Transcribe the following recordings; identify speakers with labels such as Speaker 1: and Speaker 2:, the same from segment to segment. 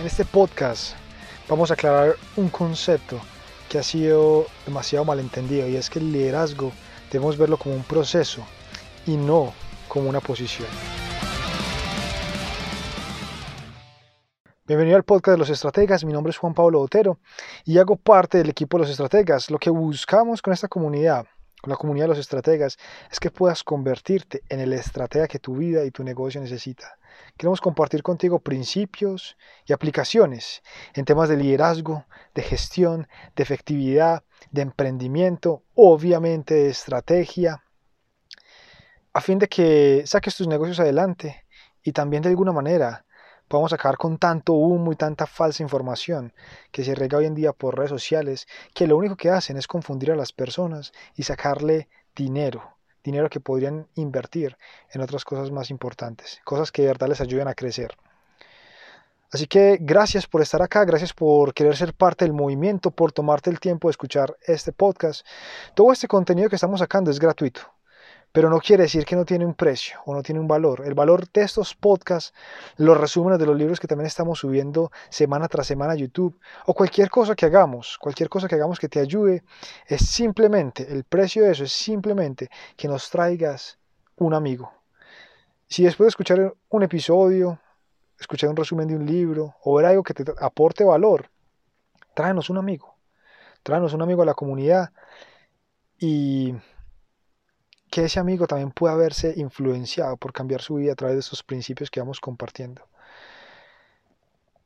Speaker 1: En este podcast vamos a aclarar un concepto que ha sido demasiado malentendido y es que el liderazgo debemos verlo como un proceso y no como una posición. Bienvenido al podcast de los estrategas, mi nombre es Juan Pablo Otero y hago parte del equipo de los estrategas. Lo que buscamos con esta comunidad, con la comunidad de los estrategas, es que puedas convertirte en el estratega que tu vida y tu negocio necesita. Queremos compartir contigo principios y aplicaciones en temas de liderazgo, de gestión, de efectividad, de emprendimiento, obviamente de estrategia, a fin de que saques tus negocios adelante y también de alguna manera podamos acabar con tanto humo y tanta falsa información que se rega hoy en día por redes sociales, que lo único que hacen es confundir a las personas y sacarle dinero, dinero que podrían invertir en otras cosas más importantes, cosas que de verdad les ayuden a crecer. Así que gracias por estar acá, gracias por querer ser parte del movimiento, por tomarte el tiempo de escuchar este podcast. Todo este contenido que estamos sacando es gratuito pero no quiere decir que no tiene un precio o no tiene un valor. El valor de estos podcasts, los resúmenes de los libros que también estamos subiendo semana tras semana a YouTube, o cualquier cosa que hagamos, cualquier cosa que hagamos que te ayude, es simplemente, el precio de eso es simplemente que nos traigas un amigo. Si después de escuchar un episodio, escuchar un resumen de un libro o ver algo que te aporte valor, tráenos un amigo. Tráenos un amigo a la comunidad y que ese amigo también pueda verse influenciado por cambiar su vida a través de esos principios que vamos compartiendo.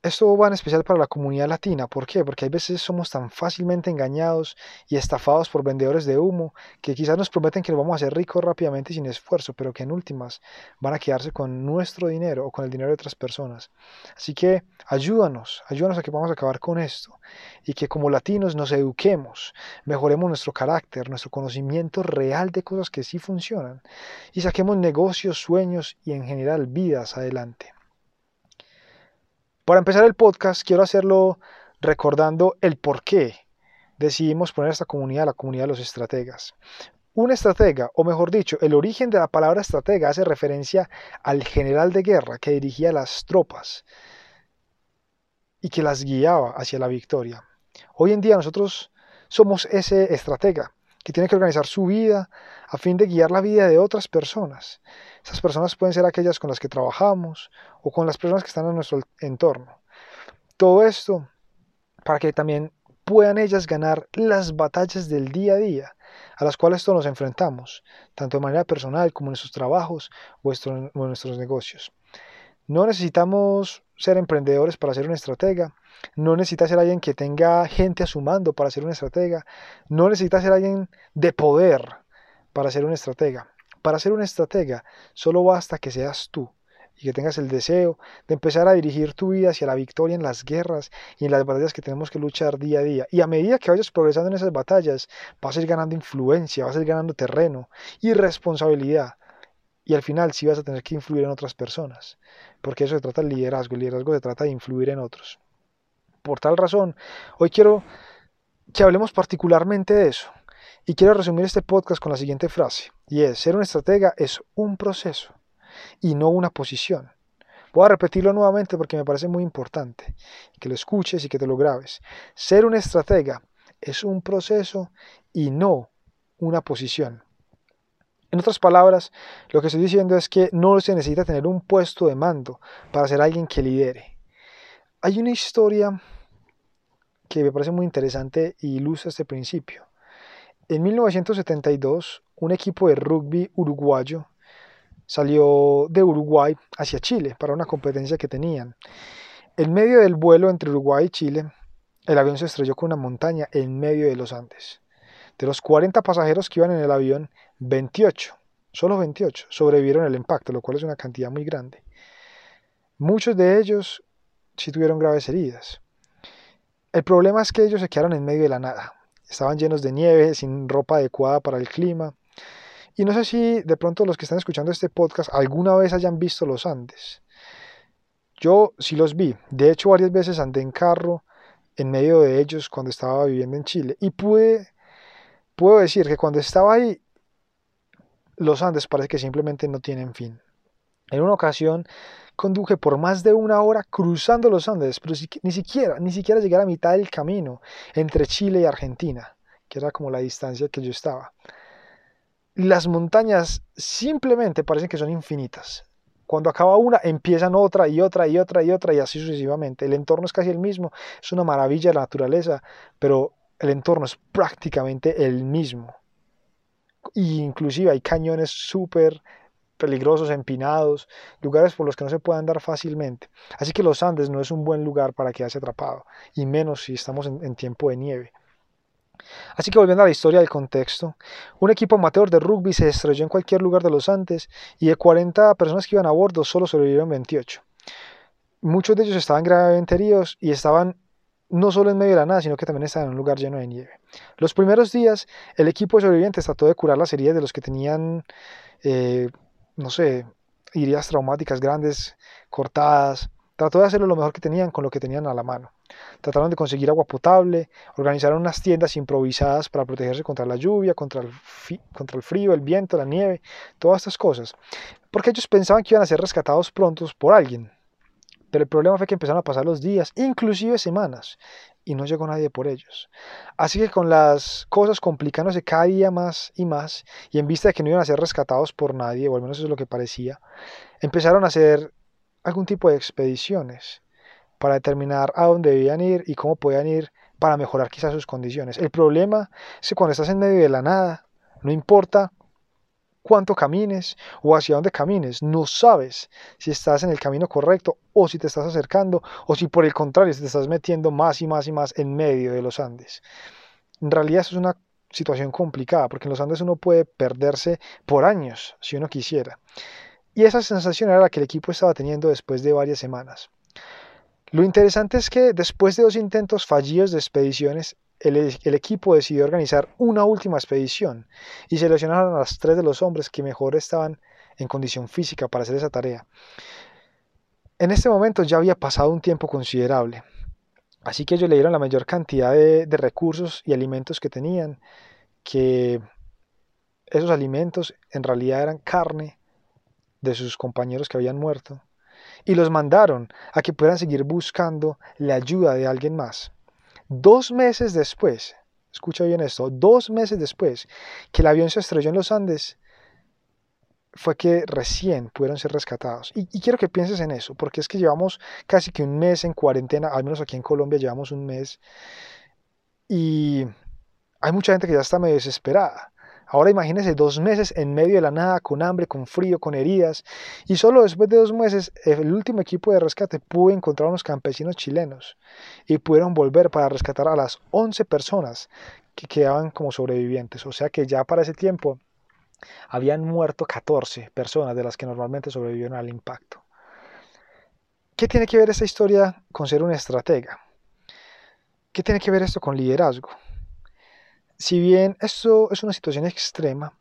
Speaker 1: Esto va en especial para la comunidad latina. ¿Por qué? Porque hay veces somos tan fácilmente engañados y estafados por vendedores de humo que quizás nos prometen que nos vamos a hacer ricos rápidamente sin esfuerzo, pero que en últimas van a quedarse con nuestro dinero o con el dinero de otras personas. Así que ayúdanos, ayúdanos a que vamos a acabar con esto y que como latinos nos eduquemos, mejoremos nuestro carácter, nuestro conocimiento real de cosas que sí funcionan y saquemos negocios, sueños y en general vidas adelante. Para empezar el podcast, quiero hacerlo recordando el por qué decidimos poner esta comunidad, la comunidad de los estrategas. Un estratega, o mejor dicho, el origen de la palabra estratega hace referencia al general de guerra que dirigía las tropas y que las guiaba hacia la victoria. Hoy en día nosotros somos ese estratega que tiene que organizar su vida a fin de guiar la vida de otras personas. Esas personas pueden ser aquellas con las que trabajamos o con las personas que están en nuestro entorno. Todo esto para que también puedan ellas ganar las batallas del día a día a las cuales todos nos enfrentamos, tanto de manera personal como en sus trabajos o en nuestros negocios. No necesitamos ser emprendedores para ser un estratega, no necesita ser alguien que tenga gente a su mando para ser un estratega. No necesita ser alguien de poder para ser un estratega. Para ser un estratega solo basta que seas tú y que tengas el deseo de empezar a dirigir tu vida hacia la victoria en las guerras y en las batallas que tenemos que luchar día a día. Y a medida que vayas progresando en esas batallas, vas a ir ganando influencia, vas a ir ganando terreno y responsabilidad. Y al final sí vas a tener que influir en otras personas, porque eso se trata del liderazgo. El liderazgo se trata de influir en otros. Por tal razón, hoy quiero que hablemos particularmente de eso. Y quiero resumir este podcast con la siguiente frase, y es, ser un estratega es un proceso y no una posición. Voy a repetirlo nuevamente porque me parece muy importante, que lo escuches y que te lo grabes. Ser un estratega es un proceso y no una posición. En otras palabras, lo que estoy diciendo es que no se necesita tener un puesto de mando para ser alguien que lidere. Hay una historia que me parece muy interesante y ilustra este principio. En 1972, un equipo de rugby uruguayo salió de Uruguay hacia Chile para una competencia que tenían. En medio del vuelo entre Uruguay y Chile, el avión se estrelló con una montaña en medio de los Andes. De los 40 pasajeros que iban en el avión, 28, solo 28, sobrevivieron al impacto, lo cual es una cantidad muy grande. Muchos de ellos sí tuvieron graves heridas. El problema es que ellos se quedaron en medio de la nada. Estaban llenos de nieve, sin ropa adecuada para el clima. Y no sé si de pronto los que están escuchando este podcast alguna vez hayan visto los Andes. Yo sí los vi. De hecho, varias veces andé en carro en medio de ellos cuando estaba viviendo en Chile. Y pude, puedo decir que cuando estaba ahí, los Andes parece que simplemente no tienen fin. En una ocasión conduje por más de una hora cruzando los Andes, pero ni siquiera, ni siquiera llegar a mitad del camino entre Chile y Argentina, que era como la distancia que yo estaba. Las montañas simplemente parecen que son infinitas. Cuando acaba una, empiezan otra y otra y otra y otra y así sucesivamente. El entorno es casi el mismo, es una maravilla de la naturaleza, pero el entorno es prácticamente el mismo. Y inclusive hay cañones súper peligrosos, empinados, lugares por los que no se puede andar fácilmente. Así que los Andes no es un buen lugar para quedarse atrapado, y menos si estamos en, tiempo de nieve. Así que volviendo a la historia del contexto, un equipo amateur de rugby se estrelló en cualquier lugar de los Andes y de 40 personas que iban a bordo solo sobrevivieron 28. Muchos de ellos estaban gravemente heridos y estaban no solo en medio de la nada, sino que también estaban en un lugar lleno de nieve. Los primeros días, el equipo de sobrevivientes trató de curar las heridas de los que tenían eh, no sé, heridas traumáticas grandes, cortadas. Trató de hacerlo lo mejor que tenían con lo que tenían a la mano. Trataron de conseguir agua potable, organizaron unas tiendas improvisadas para protegerse contra la lluvia, contra el, contra el frío, el viento, la nieve, todas estas cosas. Porque ellos pensaban que iban a ser rescatados prontos por alguien. Pero el problema fue que empezaron a pasar los días, inclusive semanas, y no llegó nadie por ellos. Así que con las cosas complicándose cada día más y más, y en vista de que no iban a ser rescatados por nadie, o al menos eso es lo que parecía, empezaron a hacer algún tipo de expediciones para determinar a dónde debían ir y cómo podían ir para mejorar quizás sus condiciones. El problema es que cuando estás en medio de la nada, no importa cuánto camines o hacia dónde camines. No sabes si estás en el camino correcto o si te estás acercando o si por el contrario te estás metiendo más y más y más en medio de los Andes. En realidad eso es una situación complicada porque en los Andes uno puede perderse por años si uno quisiera. Y esa sensación era la que el equipo estaba teniendo después de varias semanas. Lo interesante es que después de dos intentos fallidos de expediciones, el, equipo decidió organizar una última expedición y seleccionaron a las tres de los hombres que mejor estaban en condición física para hacer esa tarea. En este momento ya había pasado un tiempo considerable, así que ellos le dieron la mayor cantidad de, de recursos y alimentos que tenían, que esos alimentos en realidad eran carne de sus compañeros que habían muerto, y los mandaron a que puedan seguir buscando la ayuda de alguien más. Dos meses después, escucha bien esto, dos meses después que el avión se estrelló en los Andes, fue que recién pudieron ser rescatados. Y, quiero que pienses en eso, porque es que llevamos casi que un mes en cuarentena, al menos aquí en Colombia llevamos un mes, y hay mucha gente que ya está medio desesperada. Ahora imagínense dos meses en medio de la nada, con hambre, con frío, con heridas. Y solo después de dos meses, el último equipo de rescate pudo encontrar a unos campesinos chilenos y pudieron volver para rescatar a las 11 personas que quedaban como sobrevivientes. O sea que ya para ese tiempo habían muerto 14 personas de las que normalmente sobrevivieron al impacto. ¿Qué tiene que ver esta historia con ser un estratega? ¿Qué tiene que ver esto con liderazgo? Si bien esto es una situación extrema,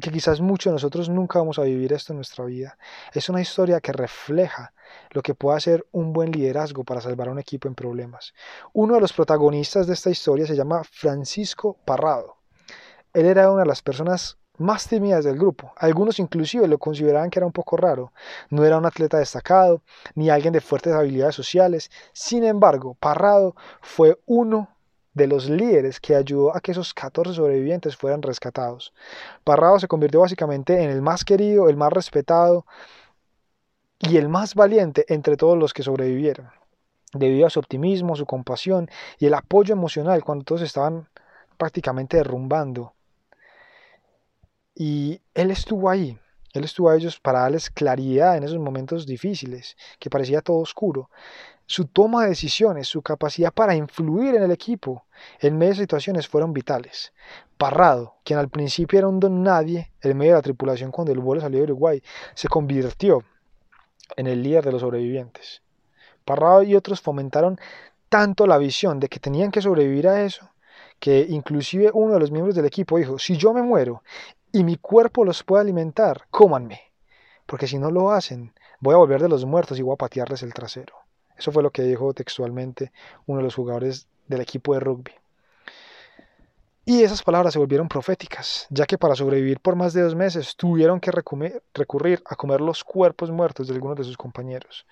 Speaker 1: que quizás muchos de nosotros nunca vamos a vivir esto en nuestra vida, es una historia que refleja lo que puede hacer un buen liderazgo para salvar a un equipo en problemas. Uno de los protagonistas de esta historia se llama Francisco Parrado. Él era una de las personas más tímidas del grupo. Algunos inclusive lo consideraban que era un poco raro. No era un atleta destacado, ni alguien de fuertes habilidades sociales. Sin embargo, Parrado fue uno de los líderes que ayudó a que esos 14 sobrevivientes fueran rescatados. Parrado se convirtió básicamente en el más querido, el más respetado y el más valiente entre todos los que sobrevivieron, debido a su optimismo, su compasión y el apoyo emocional cuando todos estaban prácticamente derrumbando. Y él estuvo ahí, él estuvo a ellos para darles claridad en esos momentos difíciles, que parecía todo oscuro su toma de decisiones, su capacidad para influir en el equipo en medio de situaciones fueron vitales. Parrado, quien al principio era un don nadie en medio de la tripulación cuando el vuelo salió de Uruguay, se convirtió en el líder de los sobrevivientes. Parrado y otros fomentaron tanto la visión de que tenían que sobrevivir a eso, que inclusive uno de los miembros del equipo dijo, si yo me muero y mi cuerpo los puede alimentar, cómanme, porque si no lo hacen, voy a volver de los muertos y voy a patearles el trasero. Eso fue lo que dijo textualmente uno de los jugadores del equipo de rugby. Y esas palabras se volvieron proféticas, ya que para sobrevivir por más de dos meses tuvieron que recurrir a comer los cuerpos muertos de algunos de sus compañeros.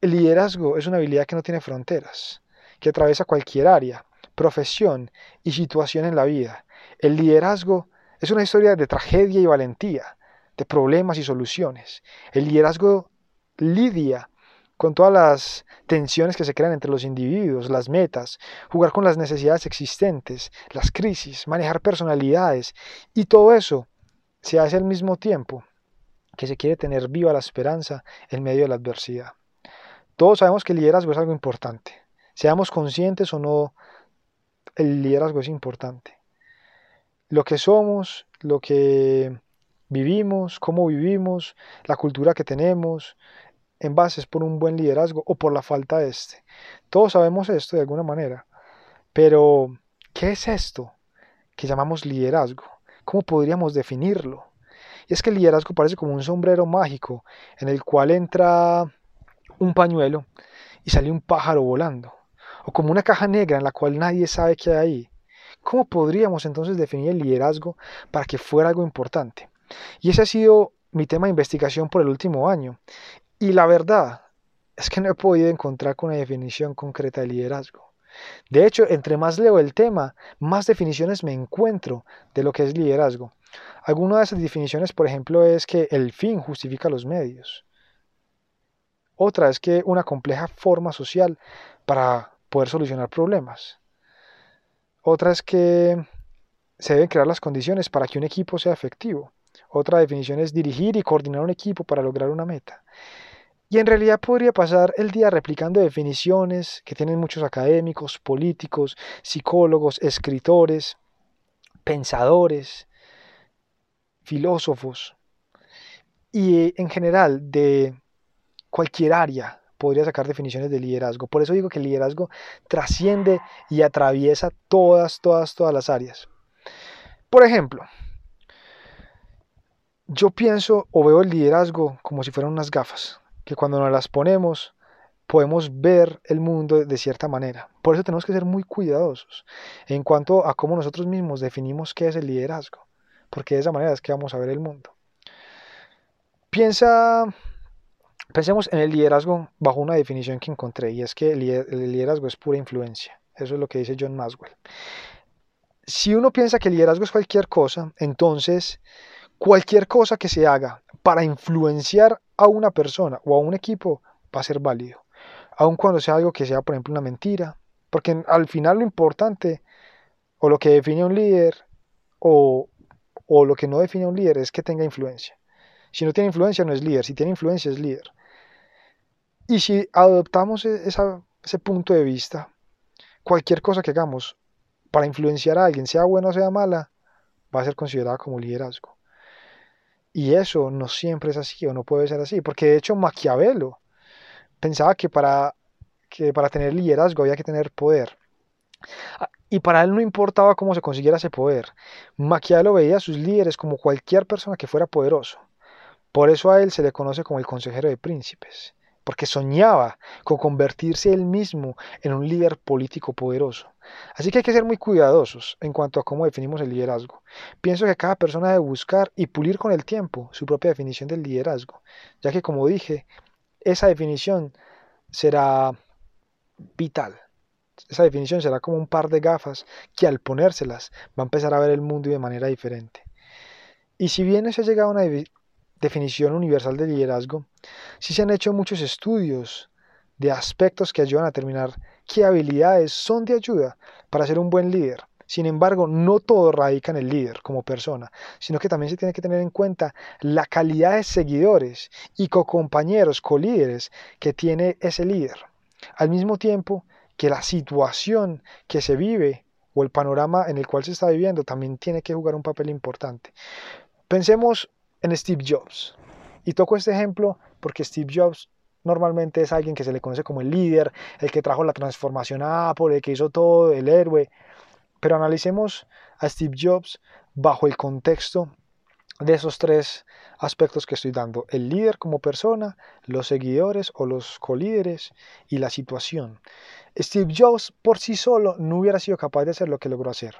Speaker 1: El liderazgo es una habilidad que no tiene fronteras, que atraviesa cualquier área, profesión y situación en la vida. El liderazgo es una historia de tragedia y valentía, de problemas y soluciones. El liderazgo lidia con todas las tensiones que se crean entre los individuos, las metas, jugar con las necesidades existentes, las crisis, manejar personalidades y todo eso se hace al mismo tiempo que se quiere tener viva la esperanza en medio de la adversidad. Todos sabemos que el liderazgo es algo importante. Seamos conscientes o no, el liderazgo es importante. Lo que somos, lo que vivimos, cómo vivimos, la cultura que tenemos, en base por un buen liderazgo o por la falta de este. Todos sabemos esto de alguna manera, pero ¿qué es esto que llamamos liderazgo? ¿Cómo podríamos definirlo? Y es que el liderazgo parece como un sombrero mágico en el cual entra un pañuelo y sale un pájaro volando, o como una caja negra en la cual nadie sabe qué hay ahí. ¿Cómo podríamos entonces definir el liderazgo para que fuera algo importante? Y ese ha sido mi tema de investigación por el último año. Y la verdad es que no he podido encontrar una definición concreta de liderazgo. De hecho, entre más leo el tema, más definiciones me encuentro de lo que es liderazgo. Alguna de esas definiciones, por ejemplo, es que el fin justifica los medios. Otra es que una compleja forma social para poder solucionar problemas. Otra es que se deben crear las condiciones para que un equipo sea efectivo. Otra definición es dirigir y coordinar un equipo para lograr una meta. Y en realidad podría pasar el día replicando definiciones que tienen muchos académicos, políticos, psicólogos, escritores, pensadores, filósofos. Y en general de cualquier área podría sacar definiciones de liderazgo. Por eso digo que el liderazgo trasciende y atraviesa todas, todas, todas las áreas. Por ejemplo, yo pienso o veo el liderazgo como si fueran unas gafas, que cuando nos las ponemos podemos ver el mundo de cierta manera. Por eso tenemos que ser muy cuidadosos en cuanto a cómo nosotros mismos definimos qué es el liderazgo, porque de esa manera es que vamos a ver el mundo. Piensa Pensemos en el liderazgo bajo una definición que encontré y es que el liderazgo es pura influencia. Eso es lo que dice John Maswell. Si uno piensa que el liderazgo es cualquier cosa, entonces cualquier cosa que se haga para influenciar a una persona o a un equipo va a ser válido. Aun cuando sea algo que sea, por ejemplo, una mentira. Porque al final lo importante o lo que define a un líder o, o lo que no define a un líder es que tenga influencia. Si no tiene influencia no es líder, si tiene influencia es líder. Y si adoptamos e-, ese punto de vista, cualquier cosa que hagamos para influenciar a alguien, sea buena o sea mala, va a ser considerada como liderazgo. Y eso no siempre es así o no puede ser así, porque de hecho Maquiavelo pensaba que para, que para tener liderazgo había que tener poder. Ah, y para él no importaba cómo se consiguiera ese poder. Maquiavelo veía a sus líderes como cualquier persona que fuera poderoso. Por eso a él se le conoce como el consejero de príncipes porque soñaba con convertirse él mismo en un líder político poderoso. Así que hay que ser muy cuidadosos en cuanto a cómo definimos el liderazgo. Pienso que cada persona debe buscar y pulir con el tiempo su propia definición del liderazgo, ya que como dije, esa definición será vital. Esa definición será como un par de gafas que al ponérselas va a empezar a ver el mundo de manera diferente. Y si bien se ha llegado a una definición universal de liderazgo, sí se han hecho muchos estudios de aspectos que ayudan a determinar qué habilidades son de ayuda para ser un buen líder. Sin embargo, no todo radica en el líder como persona, sino que también se tiene que tener en cuenta la calidad de seguidores y co-compañeros, co-líderes que tiene ese líder. Al mismo tiempo que la situación que se vive o el panorama en el cual se está viviendo también tiene que jugar un papel importante. Pensemos en Steve Jobs. Y toco este ejemplo porque Steve Jobs normalmente es alguien que se le conoce como el líder, el que trajo la transformación a Apple, el que hizo todo, el héroe. Pero analicemos a Steve Jobs bajo el contexto de esos tres aspectos que estoy dando. El líder como persona, los seguidores o los colíderes y la situación. Steve Jobs por sí solo no hubiera sido capaz de hacer lo que logró hacer.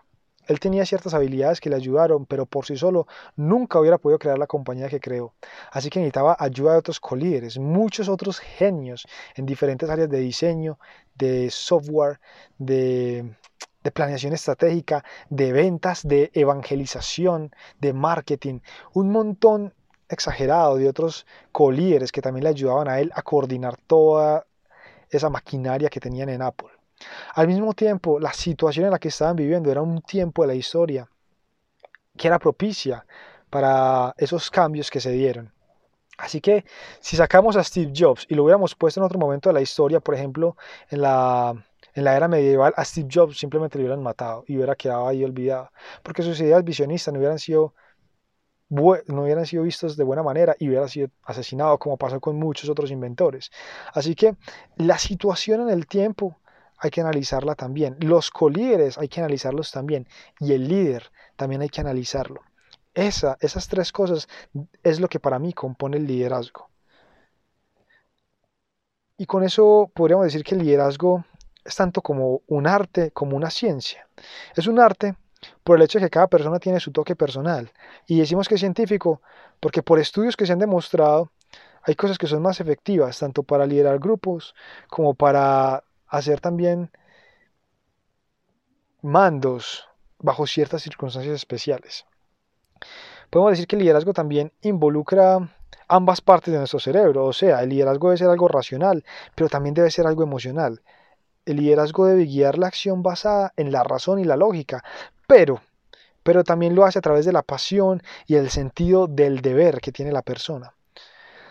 Speaker 1: Él tenía ciertas habilidades que le ayudaron, pero por sí solo nunca hubiera podido crear la compañía que creó. Así que necesitaba ayuda de otros colíderes, muchos otros genios en diferentes áreas de diseño, de software, de, planeación estratégica, de ventas, de evangelización, de marketing, un montón exagerado de otros colíderes que también le ayudaban a él a coordinar toda esa maquinaria que tenían en Apple. Al mismo tiempo, la situación en la que estaban viviendo era un tiempo de la historia que era propicia para esos cambios que se dieron. Así que si sacamos a Steve Jobs y lo hubiéramos puesto en otro momento de la historia, por ejemplo, en la, en la era medieval, a Steve Jobs simplemente lo hubieran matado y hubiera quedado ahí olvidado, porque sus ideas visionistas no hubieran sido no hubieran sido vistos de buena manera y hubiera sido asesinado como pasó con muchos otros inventores. Así que la situación en el tiempo hay que analizarla también. Los colíderes hay que analizarlos también. Y el líder también hay que analizarlo. Esa, esas tres cosas es lo que para mí compone el liderazgo. Y con eso podríamos decir que el liderazgo es tanto como un arte como una ciencia. Es un arte por el hecho de que cada persona tiene su toque personal. Y decimos que es científico porque por estudios que se han demostrado hay cosas que son más efectivas, tanto para liderar grupos como para hacer también mandos bajo ciertas circunstancias especiales. Podemos decir que el liderazgo también involucra ambas partes de nuestro cerebro, o sea, el liderazgo debe ser algo racional, pero también debe ser algo emocional. El liderazgo debe guiar la acción basada en la razón y la lógica, pero, pero también lo hace a través de la pasión y el sentido del deber que tiene la persona.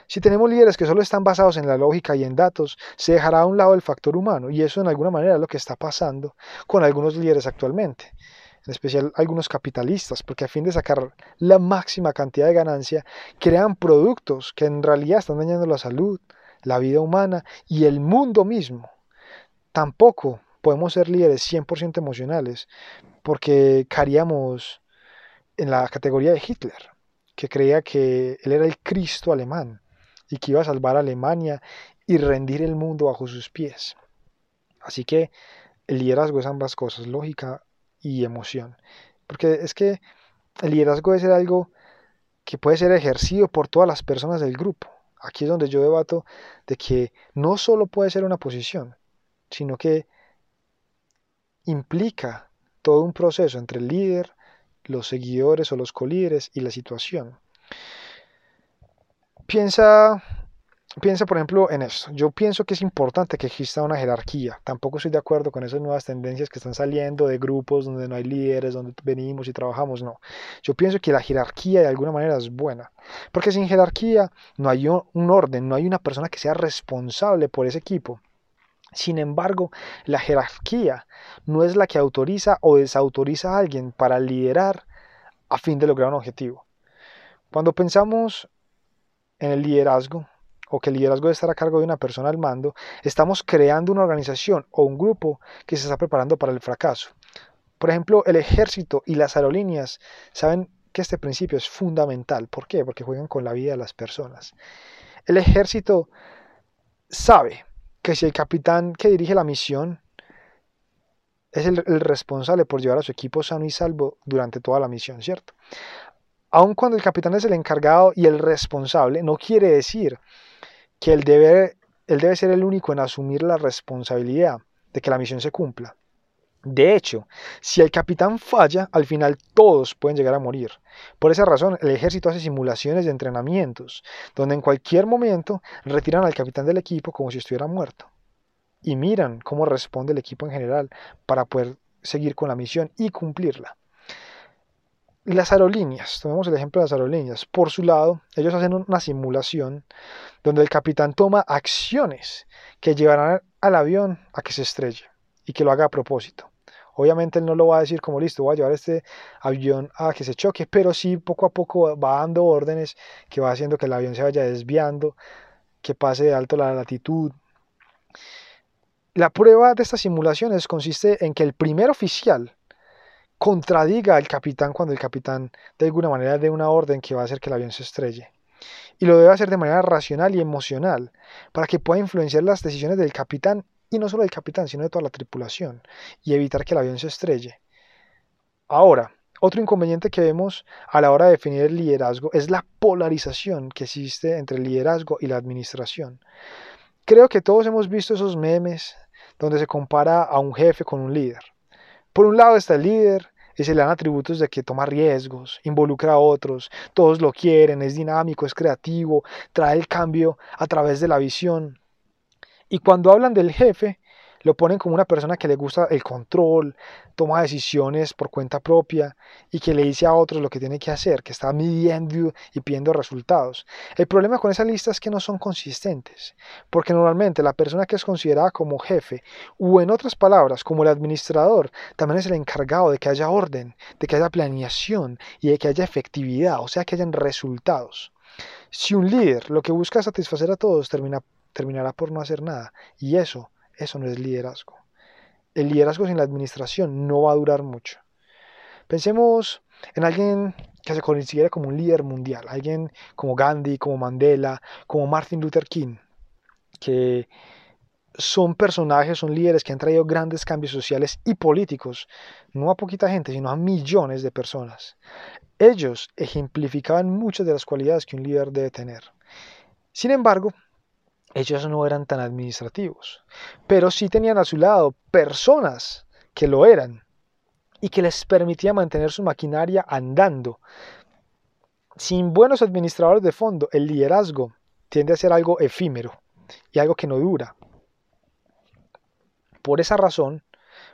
Speaker 1: Si tenemos líderes que solo están basados en la lógica y en datos, se dejará a un lado el factor humano, y eso en alguna manera es lo que está pasando con algunos líderes actualmente, en especial algunos capitalistas, porque a fin de sacar la máxima cantidad de ganancia, crean productos que en realidad están dañando la salud, la vida humana y el mundo mismo. Tampoco podemos ser líderes 100% emocionales, porque caeríamos en la categoría de Hitler, que creía que él era el Cristo alemán y que iba a salvar a Alemania y rendir el mundo bajo sus pies. Así que el liderazgo es ambas cosas, lógica y emoción. Porque es que el liderazgo debe ser algo que puede ser ejercido por todas las personas del grupo. Aquí es donde yo debato de que no solo puede ser una posición, sino que implica todo un proceso entre el líder, los seguidores o los colíderes y la situación. Piensa, piensa, por ejemplo, en esto. Yo pienso que es importante que exista una jerarquía. Tampoco estoy de acuerdo con esas nuevas tendencias que están saliendo de grupos donde no hay líderes, donde venimos y trabajamos. No. Yo pienso que la jerarquía de alguna manera es buena. Porque sin jerarquía no hay un orden, no hay una persona que sea responsable por ese equipo. Sin embargo, la jerarquía no es la que autoriza o desautoriza a alguien para liderar a fin de lograr un objetivo. Cuando pensamos en el liderazgo, o que el liderazgo debe estar a cargo de una persona al mando, estamos creando una organización o un grupo que se está preparando para el fracaso. Por ejemplo, el ejército y las aerolíneas saben que este principio es fundamental. ¿Por qué? Porque juegan con la vida de las personas. El ejército sabe que si el capitán que dirige la misión es el, responsable por llevar a su equipo sano y salvo durante toda la misión, ¿cierto? Aun cuando el capitán es el encargado y el responsable, no quiere decir que él debe, él debe ser el único en asumir la responsabilidad de que la misión se cumpla. De hecho, si el capitán falla, al final todos pueden llegar a morir. Por esa razón, el ejército hace simulaciones de entrenamientos, donde en cualquier momento retiran al capitán del equipo como si estuviera muerto. Y miran cómo responde el equipo en general para poder seguir con la misión y cumplirla. Las aerolíneas, tomemos el ejemplo de las aerolíneas, por su lado, ellos hacen una simulación donde el capitán toma acciones que llevarán al avión a que se estrelle y que lo haga a propósito. Obviamente él no lo va a decir como listo, voy a llevar este avión a que se choque, pero sí poco a poco va dando órdenes que va haciendo que el avión se vaya desviando, que pase de alto la latitud. La prueba de estas simulaciones consiste en que el primer oficial contradiga al capitán cuando el capitán de alguna manera dé una orden que va a hacer que el avión se estrelle. Y lo debe hacer de manera racional y emocional, para que pueda influenciar las decisiones del capitán y no solo del capitán, sino de toda la tripulación, y evitar que el avión se estrelle. Ahora, otro inconveniente que vemos a la hora de definir el liderazgo es la polarización que existe entre el liderazgo y la administración. Creo que todos hemos visto esos memes donde se compara a un jefe con un líder. Por un lado está el líder y se le dan atributos de que toma riesgos, involucra a otros, todos lo quieren, es dinámico, es creativo, trae el cambio a través de la visión. Y cuando hablan del jefe, lo ponen como una persona que le gusta el control, toma decisiones por cuenta propia y que le dice a otros lo que tiene que hacer, que está midiendo y pidiendo resultados. El problema con esa lista es que no son consistentes, porque normalmente la persona que es considerada como jefe, o en otras palabras, como el administrador, también es el encargado de que haya orden, de que haya planeación y de que haya efectividad, o sea, que hayan resultados. Si un líder lo que busca es satisfacer a todos, termina, terminará por no hacer nada, y eso eso no es liderazgo. El liderazgo sin la administración no va a durar mucho. Pensemos en alguien que se considera como un líder mundial, alguien como Gandhi, como Mandela, como Martin Luther King, que son personajes, son líderes que han traído grandes cambios sociales y políticos, no a poquita gente, sino a millones de personas. Ellos ejemplificaban muchas de las cualidades que un líder debe tener. Sin embargo, ellos no eran tan administrativos, pero sí tenían a su lado personas que lo eran y que les permitía mantener su maquinaria andando. Sin buenos administradores de fondo, el liderazgo tiende a ser algo efímero y algo que no dura. Por esa razón,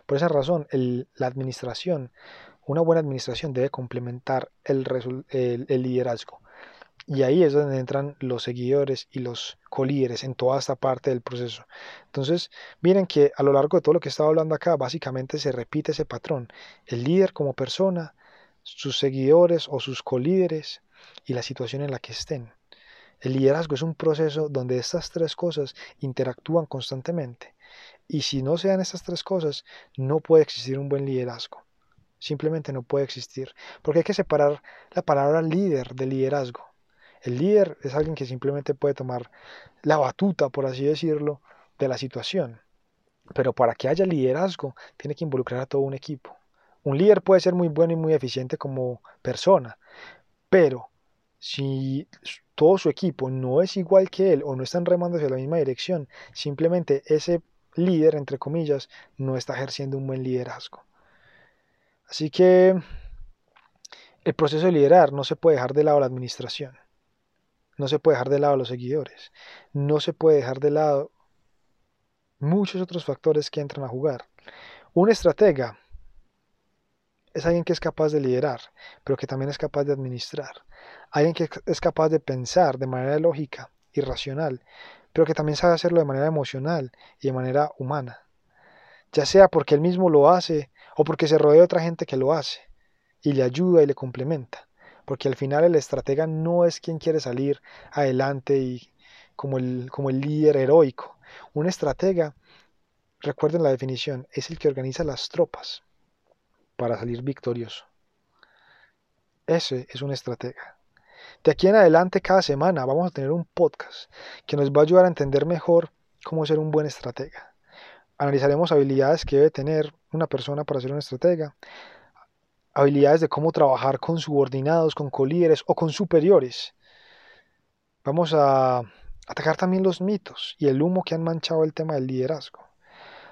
Speaker 1: por esa razón, la administración, una buena administración debe complementar el liderazgo. Y ahí es donde entran los seguidores y los colíderes en toda esta parte del proceso. Entonces, miren que a lo largo de todo lo que estaba hablando acá, básicamente se repite ese patrón. El líder como persona, sus seguidores o sus colíderes y la situación en la que estén. El liderazgo es un proceso donde estas tres cosas interactúan constantemente. Y si no se dan estas tres cosas, no puede existir un buen liderazgo. Simplemente no puede existir. Porque hay que separar la palabra líder de liderazgo. El líder es alguien que simplemente puede tomar la batuta, por así decirlo, de la situación. Pero para que haya liderazgo, tiene que involucrar a todo un equipo. Un líder puede ser muy bueno y muy eficiente como persona, pero si todo su equipo no es igual que él o no están remando hacia la misma dirección, simplemente ese líder, entre comillas, no está ejerciendo un buen liderazgo. Así que el proceso de liderar no se puede dejar de lado la administración. No se puede dejar de lado los seguidores. No se puede dejar de lado muchos otros factores que entran a jugar. Un estratega es alguien que es capaz de liderar, pero que también es capaz de administrar. Alguien que es capaz de pensar de manera lógica y racional, pero que también sabe hacerlo de manera emocional y de manera humana. Ya sea porque él mismo lo hace o porque se rodea de otra gente que lo hace y le ayuda y le complementa porque al final el estratega no es quien quiere salir adelante y como el, como el líder heroico. Un estratega, recuerden la definición, es el que organiza las tropas para salir victorioso. Ese es un estratega. De aquí en adelante, cada semana vamos a tener un podcast que nos va a ayudar a entender mejor cómo ser un buen estratega. Analizaremos habilidades que debe tener una persona para ser un estratega habilidades de cómo trabajar con subordinados, con colíderes o con superiores. Vamos a atacar también los mitos y el humo que han manchado el tema del liderazgo.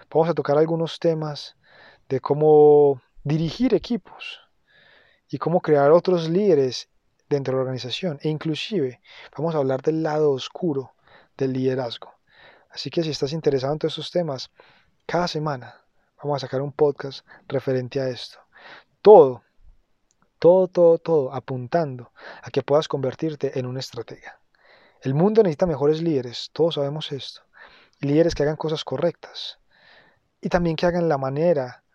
Speaker 1: Vamos a tocar algunos temas de cómo dirigir equipos y cómo crear otros líderes dentro de la organización e inclusive vamos a hablar del lado oscuro del liderazgo. Así que si estás interesado en todos estos temas, cada semana vamos a sacar un podcast referente a esto todo, todo, todo, todo apuntando a que puedas convertirte en un estratega. El mundo necesita mejores líderes, todos sabemos esto. Líderes que hagan cosas correctas y también que hagan la manera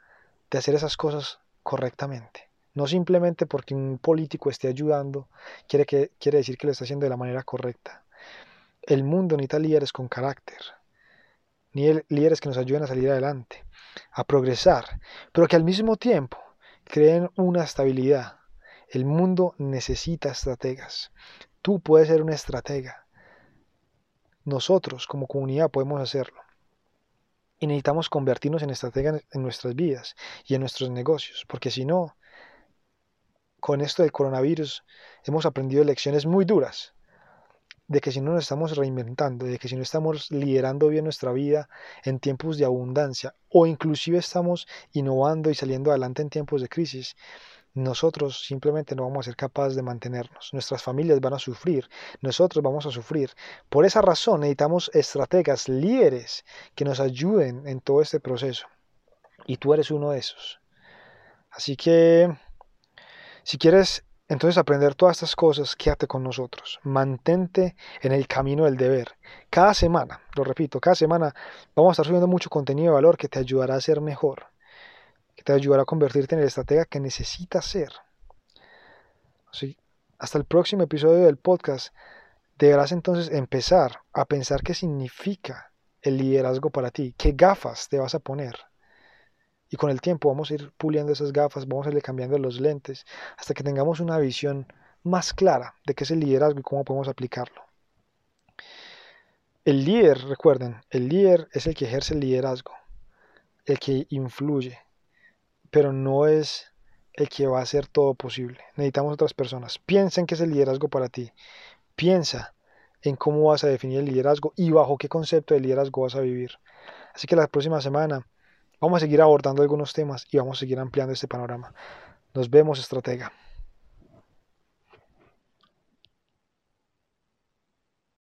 Speaker 1: de hacer esas cosas correctamente. No simplemente porque un político esté ayudando, quiere, que, quiere decir que lo está haciendo de la manera correcta. El mundo necesita líderes con carácter, líderes que nos ayuden a salir adelante, a progresar, pero que al mismo tiempo creen una estabilidad. El mundo necesita estrategas. Tú puedes ser una estratega. Nosotros como comunidad podemos hacerlo. Y necesitamos convertirnos en estrategas en nuestras vidas y en nuestros negocios, porque si no, con esto del coronavirus hemos aprendido lecciones muy duras de que si no nos estamos reinventando, de que si no estamos liderando bien nuestra vida en tiempos de abundancia o inclusive estamos innovando y saliendo adelante en tiempos de crisis, nosotros simplemente no vamos a ser capaces de mantenernos. Nuestras familias van a sufrir, nosotros vamos a sufrir. Por esa razón necesitamos estrategas, líderes que nos ayuden en todo este proceso. Y tú eres uno de esos. Así que, si quieres entonces aprender todas estas cosas, quédate con nosotros. Mantente en el camino del deber. Cada semana, lo repito, cada semana vamos a estar subiendo mucho contenido de valor que te ayudará a ser mejor, que te ayudará a convertirte en el estratega que necesitas ser. Así, hasta el próximo episodio del podcast, deberás entonces empezar a pensar qué significa el liderazgo para ti, qué gafas te vas a poner y con el tiempo vamos a ir puliendo esas gafas, vamos a ir cambiando los lentes, hasta que tengamos una visión más clara de qué es el liderazgo y cómo podemos aplicarlo. El líder, recuerden, el líder es el que ejerce el liderazgo, el que influye, pero no es el que va a hacer todo posible. Necesitamos otras personas. Piensa en qué es el liderazgo para ti. Piensa en cómo vas a definir el liderazgo y bajo qué concepto de liderazgo vas a vivir. Así que la próxima semana Vamos a seguir abordando algunos temas y vamos a seguir ampliando este panorama. Nos vemos, estratega.